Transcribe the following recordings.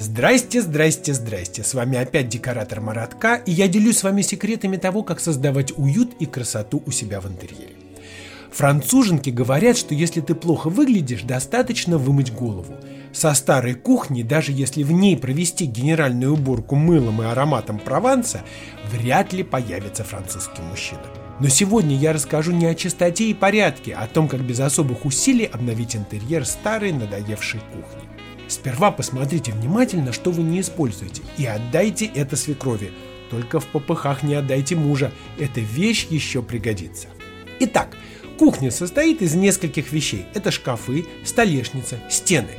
Здрасте, здрасте, здрасте. С вами опять декоратор Маратка, и я делюсь с вами секретами того, как создавать уют и красоту у себя в интерьере. Француженки говорят, что если ты плохо выглядишь, достаточно вымыть голову. Со старой кухни, даже если в ней провести генеральную уборку мылом и ароматом Прованса, вряд ли появится французский мужчина. Но сегодня я расскажу не о чистоте и порядке, а о том, как без особых усилий обновить интерьер старой надоевшей кухни. Сперва посмотрите внимательно, что вы не используете, и отдайте это свекрови. Только в попыхах не отдайте мужа, эта вещь еще пригодится. Итак, кухня состоит из нескольких вещей. Это шкафы, столешница, стены.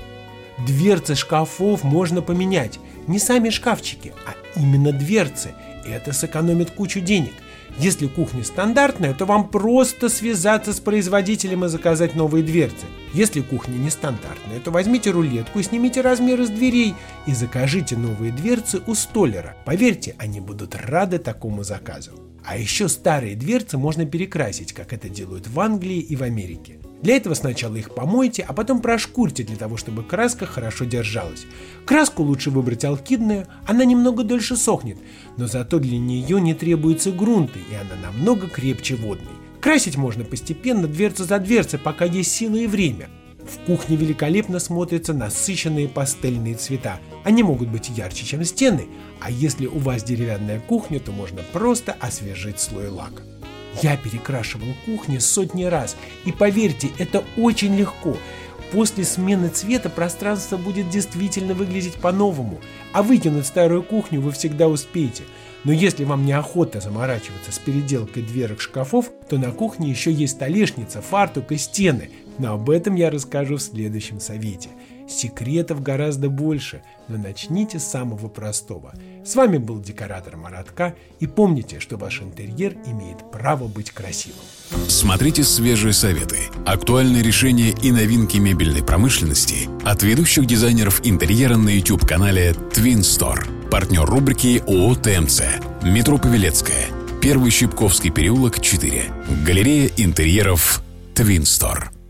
Дверцы шкафов можно поменять. Не сами шкафчики, а именно дверцы. Это сэкономит кучу денег – если кухня стандартная, то вам просто связаться с производителем и заказать новые дверцы. Если кухня нестандартная, то возьмите рулетку и снимите размеры с дверей и закажите новые дверцы у столера. Поверьте, они будут рады такому заказу. А еще старые дверцы можно перекрасить, как это делают в Англии и в Америке. Для этого сначала их помойте, а потом прошкурьте для того, чтобы краска хорошо держалась. Краску лучше выбрать алкидную, она немного дольше сохнет, но зато для нее не требуется грунта, и она намного крепче водной. Красить можно постепенно, дверца за дверцей, пока есть сила и время. В кухне великолепно смотрятся насыщенные пастельные цвета. Они могут быть ярче, чем стены, а если у вас деревянная кухня, то можно просто освежить слой лака. Я перекрашивал кухни сотни раз, и поверьте, это очень легко. После смены цвета пространство будет действительно выглядеть по-новому, а выкинуть старую кухню вы всегда успеете. Но если вам неохота заморачиваться с переделкой дверок шкафов, то на кухне еще есть столешница, фартук и стены. Но об этом я расскажу в следующем совете. Секретов гораздо больше, но начните с самого простого. С вами был декоратор Маратка, и помните, что ваш интерьер имеет право быть красивым. Смотрите свежие советы, актуальные решения и новинки мебельной промышленности от ведущих дизайнеров интерьера на YouTube-канале Twin Store. Партнер рубрики ООО ТМЦ. Метро Павелецкая. Первый Щипковский переулок, 4. Галерея интерьеров Twin Store.